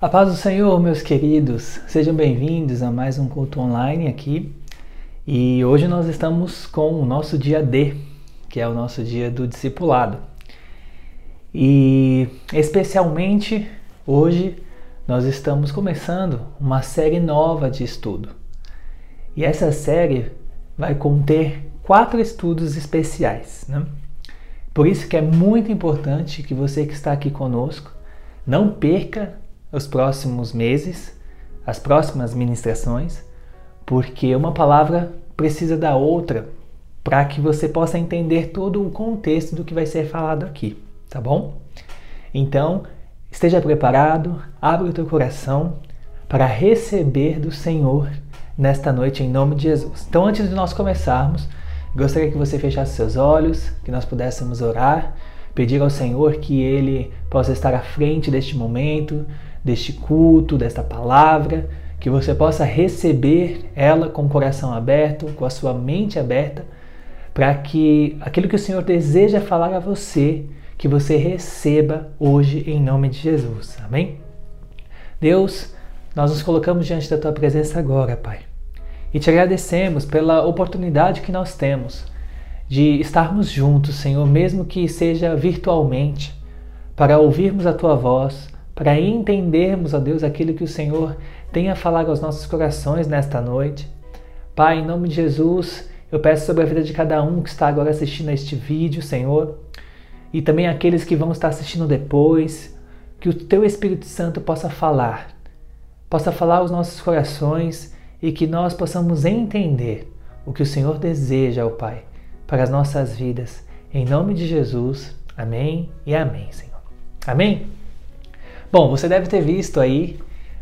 A paz do Senhor, meus queridos, sejam bem-vindos a mais um culto online aqui. E hoje nós estamos com o nosso dia D, que é o nosso dia do discipulado. E especialmente hoje nós estamos começando uma série nova de estudo. E essa série vai conter quatro estudos especiais. Né? Por isso que é muito importante que você que está aqui conosco não perca os próximos meses, as próximas ministrações, porque uma palavra precisa da outra para que você possa entender todo o contexto do que vai ser falado aqui, tá bom? Então, esteja preparado, abra o teu coração para receber do Senhor nesta noite em nome de Jesus. Então, antes de nós começarmos, gostaria que você fechasse seus olhos, que nós pudéssemos orar, pedir ao Senhor que ele possa estar à frente deste momento, deste culto, desta palavra, que você possa receber ela com o coração aberto, com a sua mente aberta, para que aquilo que o Senhor deseja falar a você, que você receba hoje em nome de Jesus. Amém? Deus, nós nos colocamos diante da tua presença agora, Pai. E te agradecemos pela oportunidade que nós temos de estarmos juntos, Senhor, mesmo que seja virtualmente, para ouvirmos a tua voz, para entendermos, ó Deus, aquilo que o Senhor tem a falar aos nossos corações nesta noite. Pai, em nome de Jesus, eu peço sobre a vida de cada um que está agora assistindo a este vídeo, Senhor, e também aqueles que vão estar assistindo depois, que o Teu Espírito Santo possa falar, possa falar aos nossos corações e que nós possamos entender o que o Senhor deseja, ó Pai, para as nossas vidas. Em nome de Jesus, amém e amém, Senhor. Amém? Bom, você deve ter visto aí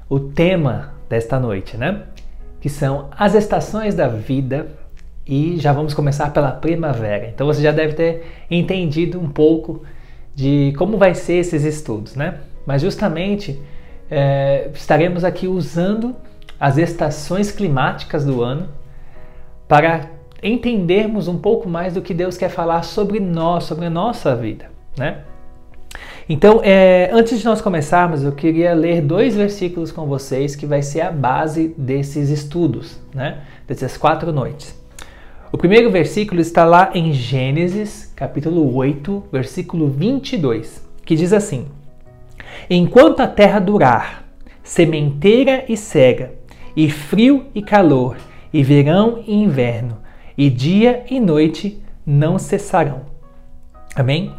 o tema desta noite, né? Que são as estações da vida e já vamos começar pela primavera. Então você já deve ter entendido um pouco de como vai ser esses estudos, né? Mas justamente é, estaremos aqui usando as estações climáticas do ano para entendermos um pouco mais do que Deus quer falar sobre nós, sobre a nossa vida, né? Então, é, antes de nós começarmos, eu queria ler dois versículos com vocês que vai ser a base desses estudos, né? dessas quatro noites. O primeiro versículo está lá em Gênesis, capítulo 8, versículo 22, que diz assim: Enquanto a terra durar, sementeira e cega, e frio e calor, e verão e inverno, e dia e noite não cessarão. Amém?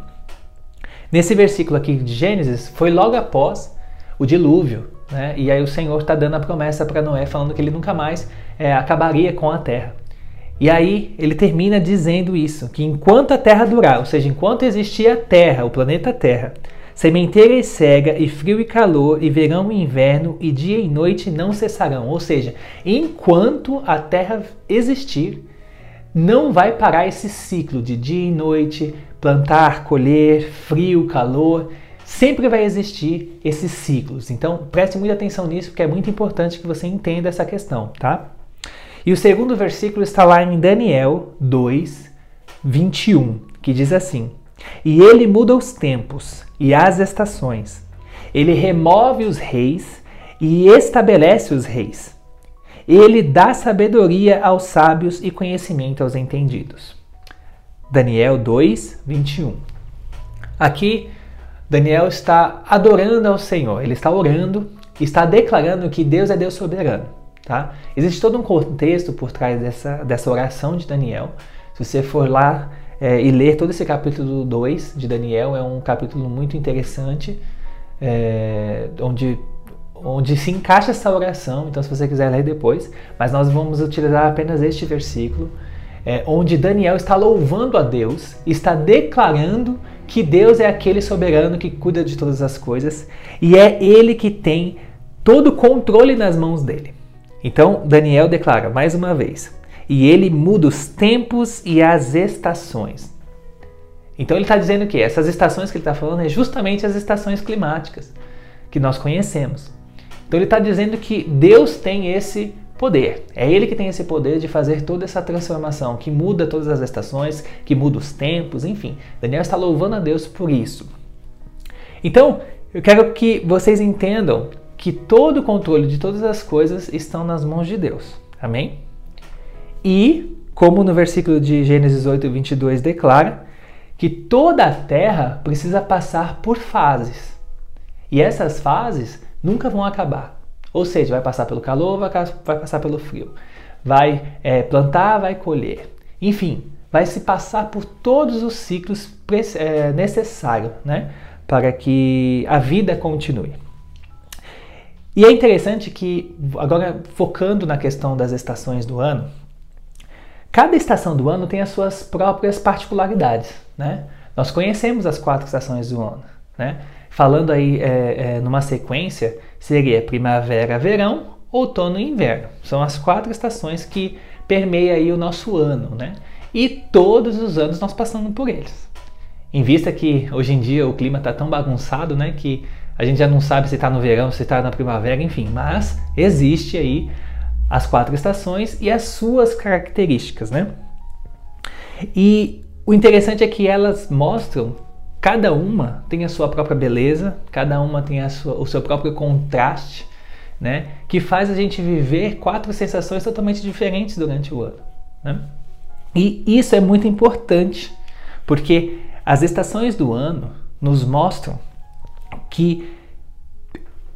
Nesse versículo aqui de Gênesis, foi logo após o dilúvio, né? E aí o Senhor está dando a promessa para Noé, falando que ele nunca mais é, acabaria com a terra. E aí ele termina dizendo isso, que enquanto a terra durar, ou seja, enquanto existir a terra, o planeta Terra, sementeira e cega, e frio e calor, e verão e inverno, e dia e noite não cessarão. Ou seja, enquanto a terra existir, não vai parar esse ciclo de dia e noite, plantar, colher, frio, calor, sempre vai existir esses ciclos. Então, preste muita atenção nisso, porque é muito importante que você entenda essa questão, tá? E o segundo versículo está lá em Daniel 2, 21, que diz assim: E ele muda os tempos e as estações, ele remove os reis e estabelece os reis. Ele dá sabedoria aos sábios e conhecimento aos entendidos. Daniel 2, 21. Aqui, Daniel está adorando ao Senhor, ele está orando, está declarando que Deus é Deus soberano. Tá? Existe todo um contexto por trás dessa, dessa oração de Daniel. Se você for lá é, e ler todo esse capítulo 2 de Daniel, é um capítulo muito interessante, é, onde, onde se encaixa essa oração. Então, se você quiser ler depois, mas nós vamos utilizar apenas este versículo é, onde Daniel está louvando a Deus, está declarando que Deus é aquele soberano que cuida de todas as coisas e é ele que tem todo o controle nas mãos dele. Então, Daniel declara mais uma vez: e ele muda os tempos e as estações. Então, ele está dizendo que essas estações que ele está falando é justamente as estações climáticas que nós conhecemos. Então, ele está dizendo que Deus tem esse poder. É ele que tem esse poder de fazer toda essa transformação, que muda todas as estações, que muda os tempos, enfim. Daniel está louvando a Deus por isso. Então, eu quero que vocês entendam que todo o controle de todas as coisas estão nas mãos de Deus. Amém? E, como no versículo de Gênesis 8, 22 declara, que toda a terra precisa passar por fases. E essas fases nunca vão acabar. Ou seja, vai passar pelo calor, vai, passar pelo frio. Vai é, plantar, vai colher. Enfim, vai se passar por todos os ciclos é, necessários né, para que a vida continue. E é interessante que, agora focando na questão das estações do ano, cada estação do ano tem as suas próprias particularidades. Né? Nós conhecemos as quatro estações do ano. Né? Falando aí é, é, numa sequência, seria primavera, verão, outono e inverno. São as quatro estações que permeiam aí o nosso ano. Né? E todos os anos nós passamos por eles. Em vista que hoje em dia o clima está tão bagunçado né, que a gente já não sabe se está no verão, se está na primavera, enfim, mas existe aí as quatro estações e as suas características, né? E o interessante é que elas mostram cada uma tem a sua própria beleza, cada uma tem sua, o seu próprio contraste, né? Que faz a gente viver quatro sensações totalmente diferentes durante o ano, né? E isso é muito importante, porque as estações do ano nos mostram que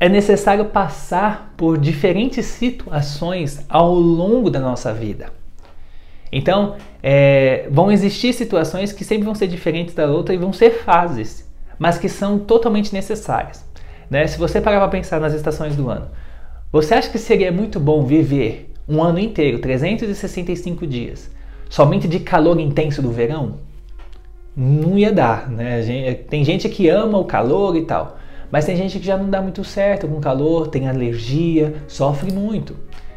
é necessário passar por diferentes situações ao longo da nossa vida. Então, é, vão existir situações que sempre vão ser diferentes da outra e vão ser fases, mas que são totalmente necessárias. Né? Se você parar para pensar nas estações do ano, você acha que seria muito bom viver um ano inteiro, 365 dias, somente de calor intenso do verão? Não ia dar, né? Tem gente que ama o calor e tal. Mas tem gente que já não dá muito certo com calor, tem alergia, sofre muito.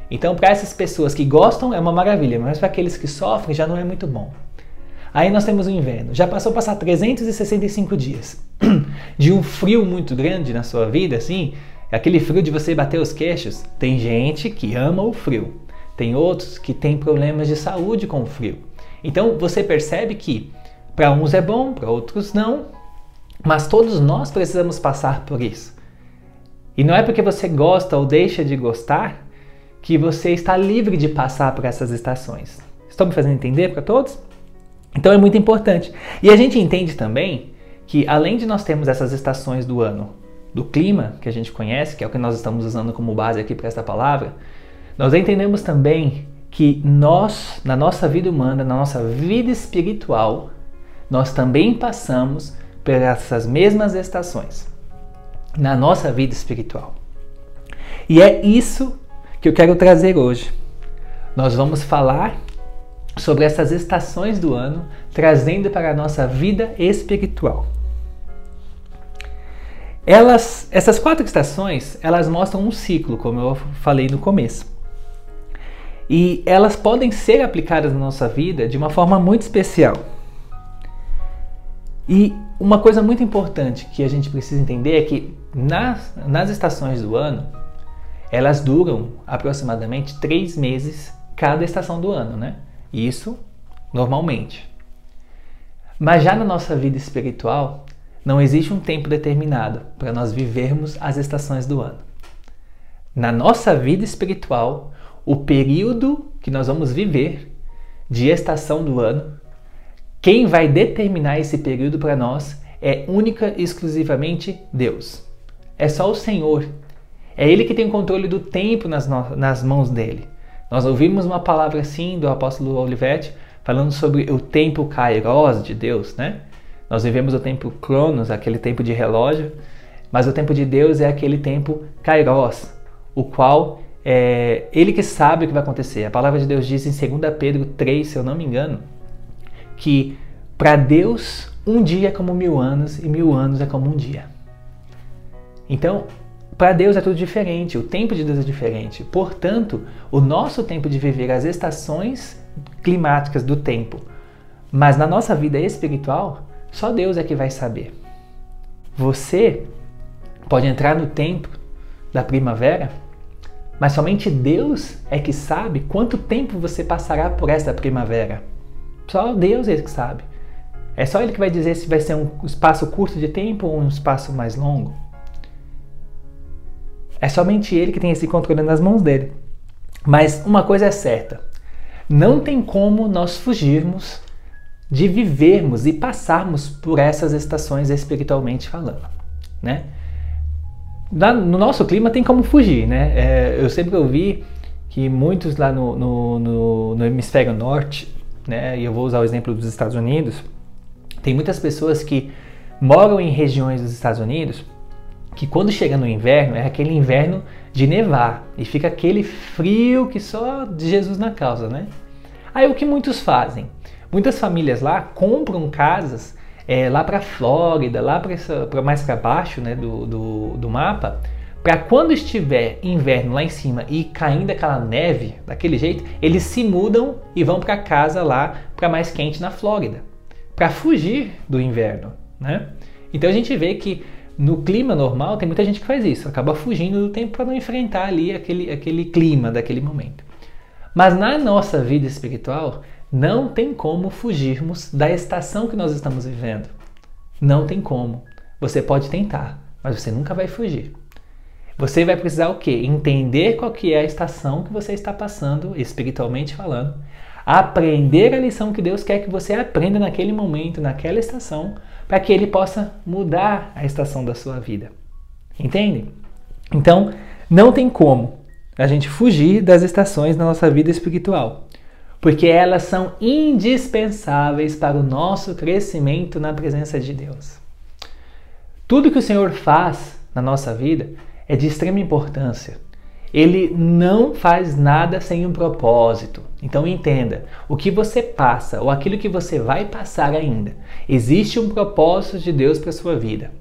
Então, para essas pessoas que gostam, é uma maravilha, mas para aqueles que sofrem, já não é muito bom. Aí nós temos o inverno. Já passou a passar 365 dias de um frio muito grande na sua vida, assim, aquele frio de você bater os queixos. Tem gente que ama o frio, tem outros que têm problemas de saúde com o frio. Então você percebe que para uns é bom, para outros não, mas todos nós precisamos passar por isso. E não é porque você gosta ou deixa de gostar que você está livre de passar por essas estações. Estou me fazendo entender para todos? Então é muito importante. E a gente entende também que além de nós termos essas estações do ano, do clima que a gente conhece, que é o que nós estamos usando como base aqui para essa palavra, nós entendemos também que nós, na nossa vida humana, na nossa vida espiritual, nós também passamos por essas mesmas estações na nossa vida espiritual. E é isso que eu quero trazer hoje. Nós vamos falar sobre essas estações do ano, trazendo para a nossa vida espiritual. Elas, essas quatro estações, elas mostram um ciclo, como eu falei no começo. E elas podem ser aplicadas na nossa vida de uma forma muito especial. E uma coisa muito importante que a gente precisa entender é que nas, nas estações do ano, elas duram aproximadamente três meses cada estação do ano, né? Isso normalmente. Mas já na nossa vida espiritual, não existe um tempo determinado para nós vivermos as estações do ano. Na nossa vida espiritual, o período que nós vamos viver de estação do ano quem vai determinar esse período para nós é única e exclusivamente Deus. É só o Senhor. É Ele que tem o controle do tempo nas, nas mãos dele. Nós ouvimos uma palavra assim do apóstolo Olivetti falando sobre o tempo kairos de Deus, né? Nós vivemos o tempo cronos, aquele tempo de relógio, mas o tempo de Deus é aquele tempo kairos, o qual é Ele que sabe o que vai acontecer. A palavra de Deus diz em 2 Pedro 3, se eu não me engano, que para Deus um dia é como mil anos e mil anos é como um dia. Então, para Deus é tudo diferente, o tempo de Deus é diferente. Portanto, o nosso tempo de viver as estações climáticas do tempo, mas na nossa vida espiritual, só Deus é que vai saber. Você pode entrar no tempo da primavera, mas somente Deus é que sabe quanto tempo você passará por essa primavera. Só Deus é que sabe. É só Ele que vai dizer se vai ser um espaço curto de tempo ou um espaço mais longo. É somente ele que tem esse controle nas mãos dele. Mas uma coisa é certa: não tem como nós fugirmos de vivermos e passarmos por essas estações espiritualmente falando, né? no nosso clima tem como fugir, né? É, eu sempre ouvi que muitos lá no, no, no, no hemisfério norte, né? E eu vou usar o exemplo dos Estados Unidos, tem muitas pessoas que moram em regiões dos Estados Unidos que quando chega no inverno é aquele inverno de nevar e fica aquele frio que só de Jesus na causa, né? Aí o que muitos fazem? Muitas famílias lá compram casas é, lá para Flórida, lá para mais para baixo né, do, do, do mapa, para quando estiver inverno lá em cima e caindo aquela neve daquele jeito, eles se mudam e vão para casa lá para mais quente na Flórida, para fugir do inverno, né? Então a gente vê que no clima normal tem muita gente que faz isso, acaba fugindo do tempo para não enfrentar ali aquele, aquele clima daquele momento. Mas na nossa vida espiritual, não tem como fugirmos da estação que nós estamos vivendo. Não tem como. Você pode tentar, mas você nunca vai fugir. Você vai precisar o quê? Entender qual que é a estação que você está passando, espiritualmente falando, aprender a lição que Deus quer que você aprenda naquele momento, naquela estação, para que ele possa mudar a estação da sua vida. Entende? Então, não tem como a gente fugir das estações na nossa vida espiritual porque elas são indispensáveis para o nosso crescimento na presença de Deus. Tudo que o Senhor faz na nossa vida é de extrema importância. Ele não faz nada sem um propósito. Então entenda, o que você passa ou aquilo que você vai passar ainda, existe um propósito de Deus para sua vida.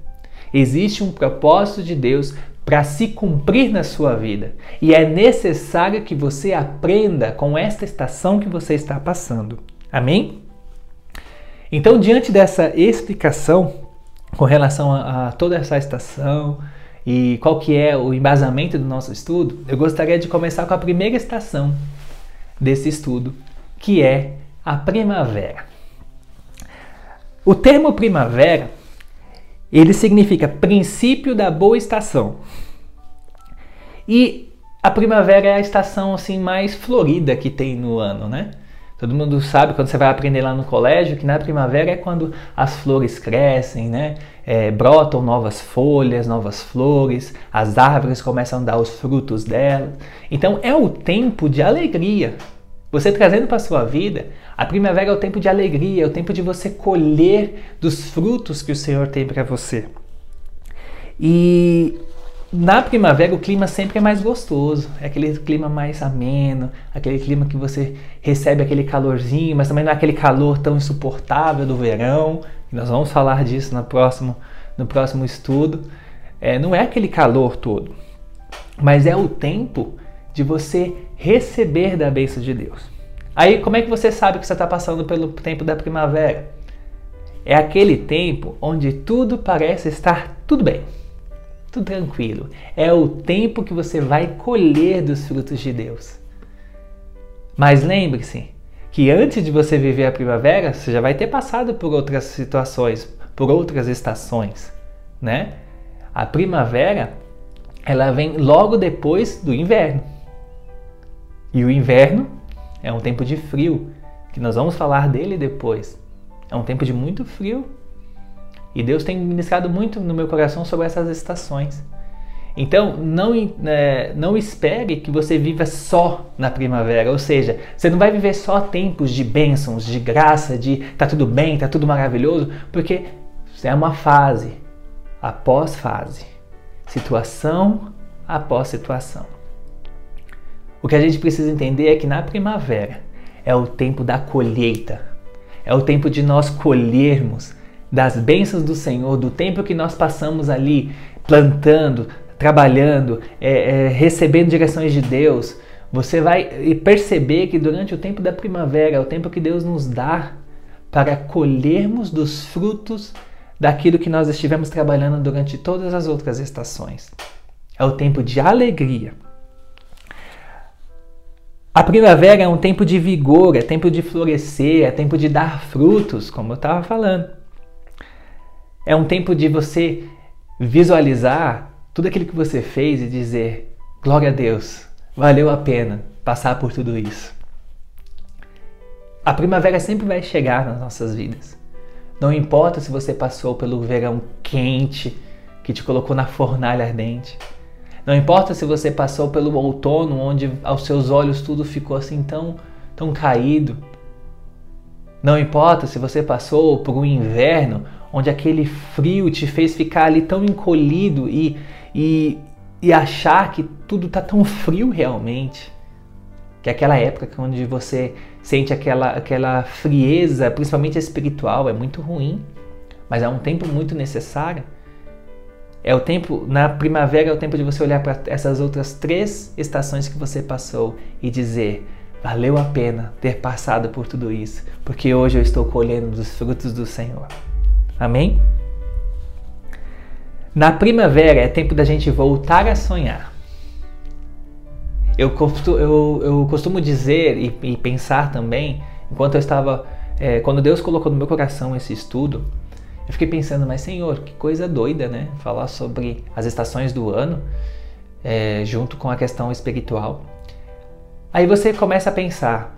Existe um propósito de Deus para se cumprir na sua vida. E é necessário que você aprenda com esta estação que você está passando. Amém? Então, diante dessa explicação com relação a, a toda essa estação e qual que é o embasamento do nosso estudo, eu gostaria de começar com a primeira estação desse estudo, que é a primavera. O termo primavera ele significa princípio da boa estação. E a primavera é a estação assim mais florida que tem no ano, né? Todo mundo sabe quando você vai aprender lá no colégio que na primavera é quando as flores crescem, né? É, brotam novas folhas, novas flores, as árvores começam a dar os frutos delas. Então é o tempo de alegria. Você trazendo para a sua vida, a primavera é o tempo de alegria, é o tempo de você colher dos frutos que o Senhor tem para você. E na primavera o clima sempre é mais gostoso, é aquele clima mais ameno, aquele clima que você recebe aquele calorzinho, mas também não é aquele calor tão insuportável do verão. Nós vamos falar disso no próximo, no próximo estudo. É, não é aquele calor todo, mas é o tempo de você receber da bênção de Deus. Aí, como é que você sabe que você está passando pelo tempo da primavera? É aquele tempo onde tudo parece estar tudo bem tudo tranquilo. É o tempo que você vai colher dos frutos de Deus. Mas lembre-se que antes de você viver a primavera, você já vai ter passado por outras situações, por outras estações, né? A primavera, ela vem logo depois do inverno. E o inverno é um tempo de frio, que nós vamos falar dele depois. É um tempo de muito frio e Deus tem ministrado muito no meu coração sobre essas estações. Então, não, é, não espere que você viva só na primavera, ou seja, você não vai viver só tempos de bênçãos, de graça, de tá tudo bem, tá tudo maravilhoso, porque é uma fase após fase, situação após situação. O que a gente precisa entender é que na primavera é o tempo da colheita, é o tempo de nós colhermos das bênçãos do Senhor, do tempo que nós passamos ali plantando, trabalhando, é, é, recebendo direções de Deus, você vai perceber que durante o tempo da primavera, é o tempo que Deus nos dá para colhermos dos frutos daquilo que nós estivemos trabalhando durante todas as outras estações. É o tempo de alegria. A primavera é um tempo de vigor, é tempo de florescer, é tempo de dar frutos, como eu estava falando. É um tempo de você visualizar tudo aquilo que você fez e dizer: glória a Deus, valeu a pena passar por tudo isso. A primavera sempre vai chegar nas nossas vidas. Não importa se você passou pelo verão quente que te colocou na fornalha ardente. Não importa se você passou pelo outono onde aos seus olhos tudo ficou assim tão tão caído. Não importa se você passou por um inverno onde aquele frio te fez ficar ali tão encolhido e, e, e achar que tudo está tão frio realmente. Que é aquela época onde você sente aquela, aquela frieza, principalmente espiritual, é muito ruim, mas é um tempo muito necessário. É o tempo, na primavera é o tempo de você olhar para essas outras três estações que você passou e dizer: valeu a pena ter passado por tudo isso, porque hoje eu estou colhendo dos frutos do Senhor. Amém? Na primavera é tempo da gente voltar a sonhar. Eu costumo, eu, eu costumo dizer e, e, pensar também, enquanto eu estava, é, quando Deus colocou no meu coração esse estudo, eu fiquei pensando, mas Senhor, que coisa doida, né? Falar sobre as estações do ano é, junto com a questão espiritual. Aí você começa a pensar,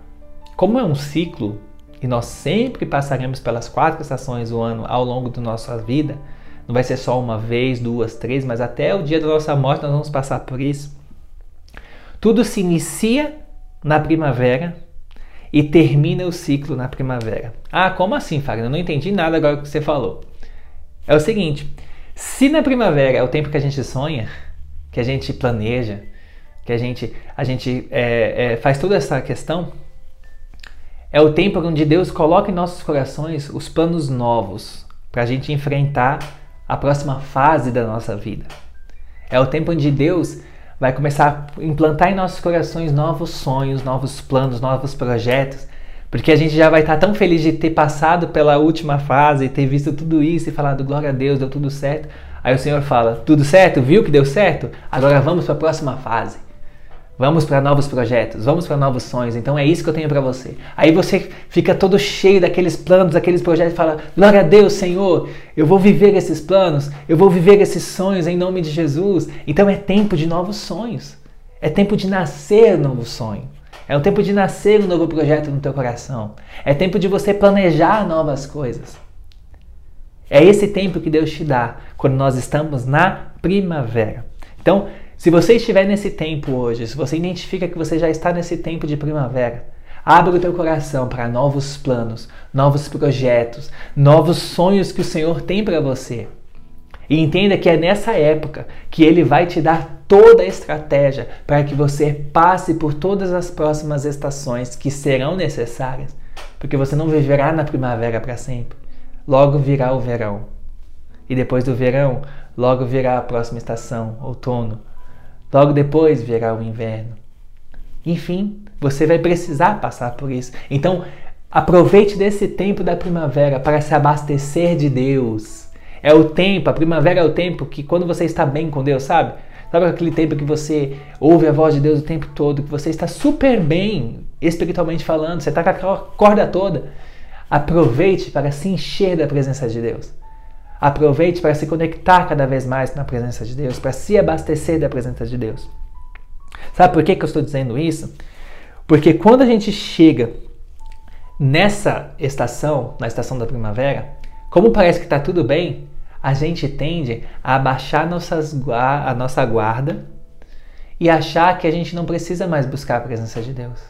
como é um ciclo e nós sempre passaremos pelas quatro estações do ano ao longo da nossa vida, não vai ser só uma vez, duas, três, mas até o dia da nossa morte nós vamos passar por isso. Tudo se inicia na primavera e termina o ciclo na primavera. Ah, como assim, Fagner? Eu não entendi nada agora que você falou. É o seguinte: se na primavera é o tempo que a gente sonha, que a gente planeja, que a gente, a gente é, é, faz toda essa questão, é o tempo onde Deus coloca em nossos corações os planos novos para a gente enfrentar a próxima fase da nossa vida. É o tempo onde Deus vai começar a implantar em nossos corações novos sonhos, novos planos, novos projetos, porque a gente já vai estar tão feliz de ter passado pela última fase, ter visto tudo isso e falado glória a Deus, deu tudo certo. Aí o Senhor fala: tudo certo? Viu que deu certo? Agora vamos para a próxima fase. Vamos para novos projetos, vamos para novos sonhos. Então é isso que eu tenho para você. Aí você fica todo cheio daqueles planos, daqueles projetos e fala: Glória a Deus, Senhor, eu vou viver esses planos, eu vou viver esses sonhos em nome de Jesus. Então é tempo de novos sonhos. É tempo de nascer um novo sonho. É o tempo de nascer um novo projeto no teu coração. É tempo de você planejar novas coisas. É esse tempo que Deus te dá quando nós estamos na primavera. Então, se você estiver nesse tempo hoje, se você identifica que você já está nesse tempo de primavera, abra o teu coração para novos planos, novos projetos, novos sonhos que o Senhor tem para você. E entenda que é nessa época que Ele vai te dar toda a estratégia para que você passe por todas as próximas estações que serão necessárias, porque você não viverá na primavera para sempre. Logo virá o verão. E depois do verão, logo virá a próxima estação, outono, Logo depois virá o inverno. Enfim, você vai precisar passar por isso. Então, aproveite desse tempo da primavera para se abastecer de Deus. É o tempo, a primavera é o tempo que quando você está bem com Deus, sabe? Sabe aquele tempo que você ouve a voz de Deus o tempo todo, que você está super bem, espiritualmente falando, você está com aquela corda toda. Aproveite para se encher da presença de Deus. Aproveite para se conectar cada vez mais na presença de Deus, para se abastecer da presença de Deus. Sabe por que, que eu estou dizendo isso? Porque quando a gente chega nessa estação, na estação da primavera, como parece que está tudo bem, a gente tende a abaixar nossas, a nossa guarda e achar que a gente não precisa mais buscar a presença de Deus.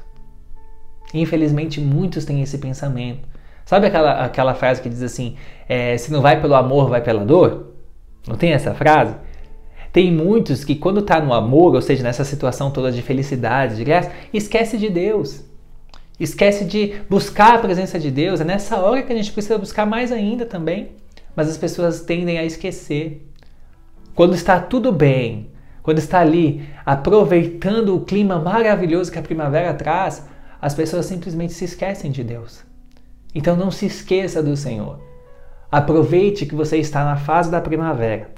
Infelizmente, muitos têm esse pensamento. Sabe aquela, aquela frase que diz assim: é, se não vai pelo amor, vai pela dor? Não tem essa frase? Tem muitos que, quando está no amor, ou seja, nessa situação toda de felicidade, de graça, esquece de Deus. Esquece de buscar a presença de Deus. É nessa hora que a gente precisa buscar mais ainda também. Mas as pessoas tendem a esquecer. Quando está tudo bem, quando está ali aproveitando o clima maravilhoso que a primavera traz, as pessoas simplesmente se esquecem de Deus. Então não se esqueça do Senhor. Aproveite que você está na fase da primavera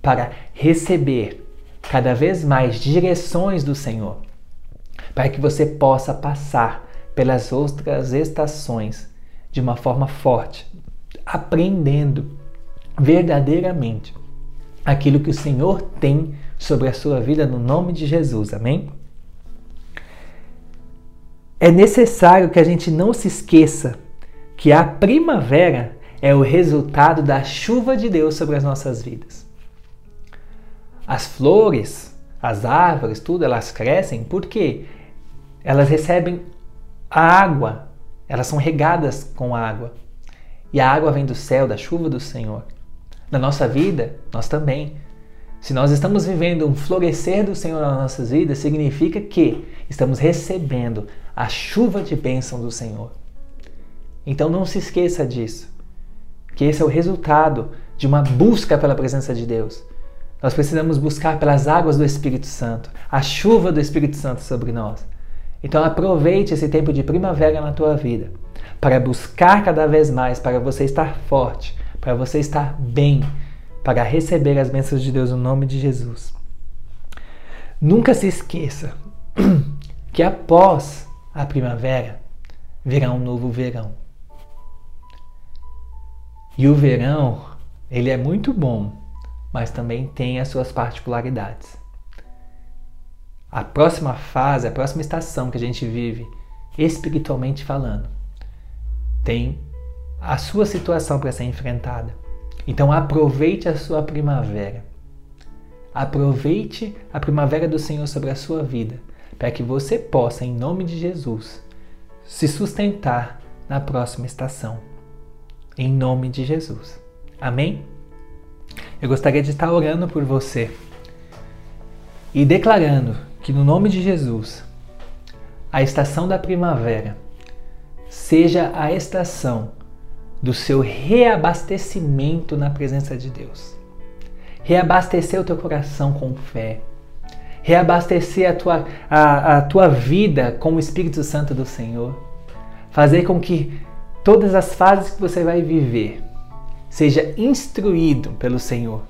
para receber cada vez mais direções do Senhor, para que você possa passar pelas outras estações de uma forma forte, aprendendo verdadeiramente aquilo que o Senhor tem sobre a sua vida no nome de Jesus. Amém? É necessário que a gente não se esqueça que a primavera é o resultado da chuva de Deus sobre as nossas vidas. As flores, as árvores, tudo, elas crescem porque elas recebem a água, elas são regadas com água. E a água vem do céu, da chuva do Senhor. Na nossa vida, nós também. Se nós estamos vivendo um florescer do Senhor nas nossas vidas, significa que estamos recebendo a chuva de bênção do Senhor. Então não se esqueça disso, que esse é o resultado de uma busca pela presença de Deus. Nós precisamos buscar pelas águas do Espírito Santo, a chuva do Espírito Santo sobre nós. Então aproveite esse tempo de primavera na tua vida para buscar cada vez mais, para você estar forte, para você estar bem, para receber as bênçãos de Deus no nome de Jesus. Nunca se esqueça que após a primavera virá um novo verão. E o verão, ele é muito bom, mas também tem as suas particularidades. A próxima fase, a próxima estação que a gente vive, espiritualmente falando, tem a sua situação para ser enfrentada. Então aproveite a sua primavera. Aproveite a primavera do Senhor sobre a sua vida, para que você possa, em nome de Jesus, se sustentar na próxima estação. Em nome de Jesus. Amém? Eu gostaria de estar orando por você e declarando que, no nome de Jesus, a estação da primavera seja a estação do seu reabastecimento na presença de Deus. Reabastecer o teu coração com fé. Reabastecer a tua, a, a tua vida com o Espírito Santo do Senhor. Fazer com que todas as fases que você vai viver seja instruído pelo Senhor.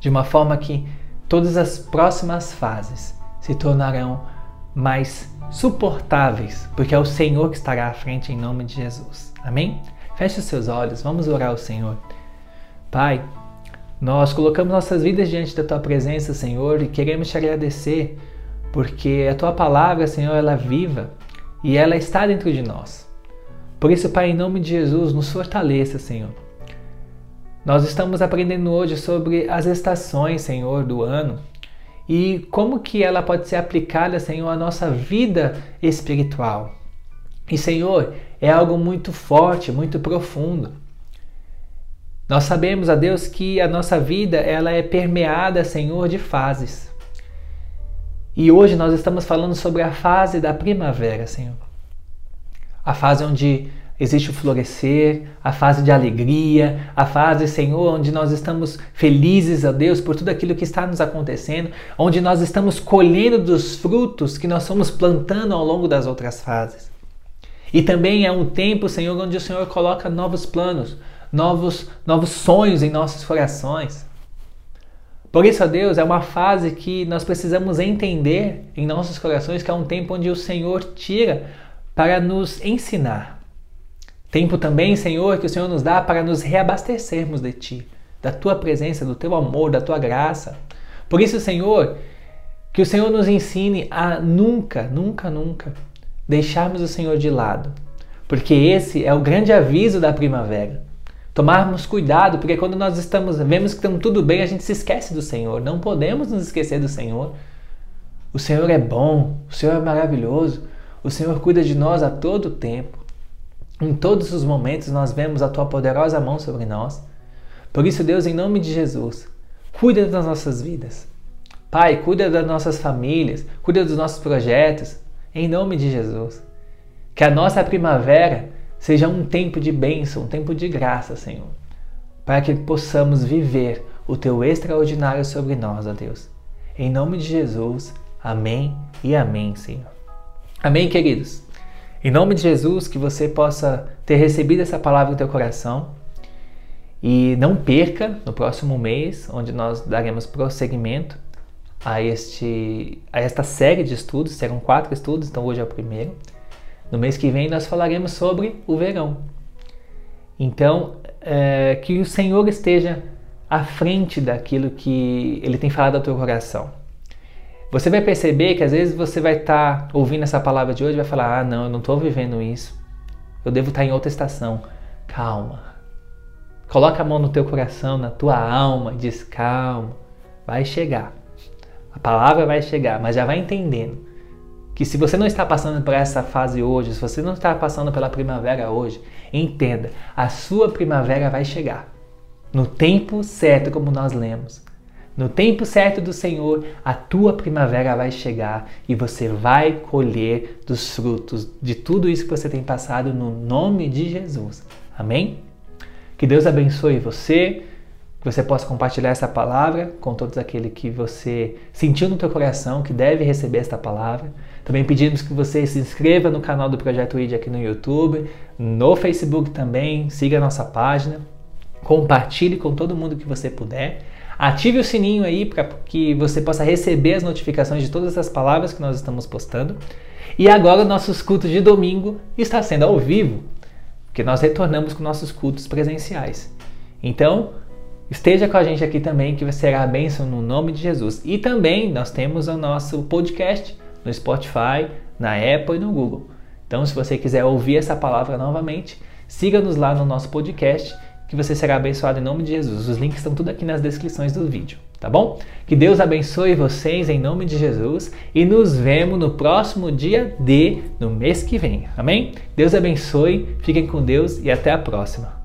De uma forma que todas as próximas fases se tornarão mais suportáveis, porque é o Senhor que estará à frente em nome de Jesus. Amém? Feche os seus olhos, vamos orar ao Senhor. Pai, nós colocamos nossas vidas diante da tua presença, Senhor, e queremos te agradecer, porque a tua palavra, Senhor, ela é viva e ela está dentro de nós. Por isso, Pai, em nome de Jesus, nos fortaleça, Senhor. Nós estamos aprendendo hoje sobre as estações, Senhor, do ano e como que ela pode ser aplicada, Senhor, à nossa vida espiritual. E, Senhor, é algo muito forte, muito profundo. Nós sabemos, a Deus, que a nossa vida ela é permeada, Senhor, de fases. E hoje nós estamos falando sobre a fase da primavera, Senhor. A fase onde existe o florescer, a fase de alegria, a fase, Senhor, onde nós estamos felizes a Deus por tudo aquilo que está nos acontecendo, onde nós estamos colhendo dos frutos que nós somos plantando ao longo das outras fases. E também é um tempo, Senhor, onde o Senhor coloca novos planos, novos, novos sonhos em nossos corações. Por isso, Deus, é uma fase que nós precisamos entender em nossos corações que é um tempo onde o Senhor tira para nos ensinar Tempo também, Senhor, que o Senhor nos dá para nos reabastecermos de Ti, da Tua presença, do Teu amor, da Tua graça. Por isso, Senhor, que o Senhor nos ensine a nunca, nunca, nunca deixarmos o Senhor de lado, porque esse é o grande aviso da primavera. Tomarmos cuidado, porque quando nós estamos vemos que estamos tudo bem, a gente se esquece do Senhor. Não podemos nos esquecer do Senhor. O Senhor é bom, o Senhor é maravilhoso, o Senhor cuida de nós a todo tempo. Em todos os momentos nós vemos a tua poderosa mão sobre nós. Por isso, Deus, em nome de Jesus, cuida das nossas vidas. Pai, cuida das nossas famílias, cuida dos nossos projetos, em nome de Jesus. Que a nossa primavera seja um tempo de bênção, um tempo de graça, Senhor, para que possamos viver o teu extraordinário sobre nós, ó Deus. Em nome de Jesus, amém e amém, Senhor. Amém, queridos? Em nome de Jesus, que você possa ter recebido essa palavra no teu coração e não perca no próximo mês, onde nós daremos prosseguimento a, este, a esta série de estudos. Serão quatro estudos, então hoje é o primeiro. No mês que vem nós falaremos sobre o verão. Então, é, que o Senhor esteja à frente daquilo que ele tem falado ao teu coração. Você vai perceber que às vezes você vai estar tá ouvindo essa palavra de hoje e vai falar: ah, não, eu não estou vivendo isso. Eu devo estar tá em outra estação. Calma. Coloca a mão no teu coração, na tua alma e diz: calma, vai chegar. A palavra vai chegar, mas já vai entendendo que se você não está passando por essa fase hoje, se você não está passando pela primavera hoje, entenda, a sua primavera vai chegar. No tempo certo, como nós lemos. No tempo certo do Senhor, a tua primavera vai chegar e você vai colher dos frutos de tudo isso que você tem passado no nome de Jesus. Amém? Que Deus abençoe você, que você possa compartilhar essa palavra com todos aqueles que você sentiu no teu coração que deve receber esta palavra. Também pedimos que você se inscreva no canal do Projeto ID aqui no YouTube, no Facebook também, siga a nossa página, compartilhe com todo mundo que você puder. Ative o sininho aí para que você possa receber as notificações de todas as palavras que nós estamos postando. E agora nossos cultos de domingo está sendo ao vivo, porque nós retornamos com nossos cultos presenciais. Então, esteja com a gente aqui também, que será a bênção no nome de Jesus. E também nós temos o nosso podcast no Spotify, na Apple e no Google. Então, se você quiser ouvir essa palavra novamente, siga-nos lá no nosso podcast que você será abençoado em nome de Jesus. Os links estão tudo aqui nas descrições do vídeo, tá bom? Que Deus abençoe vocês em nome de Jesus e nos vemos no próximo dia D, no mês que vem. Amém? Deus abençoe, fiquem com Deus e até a próxima.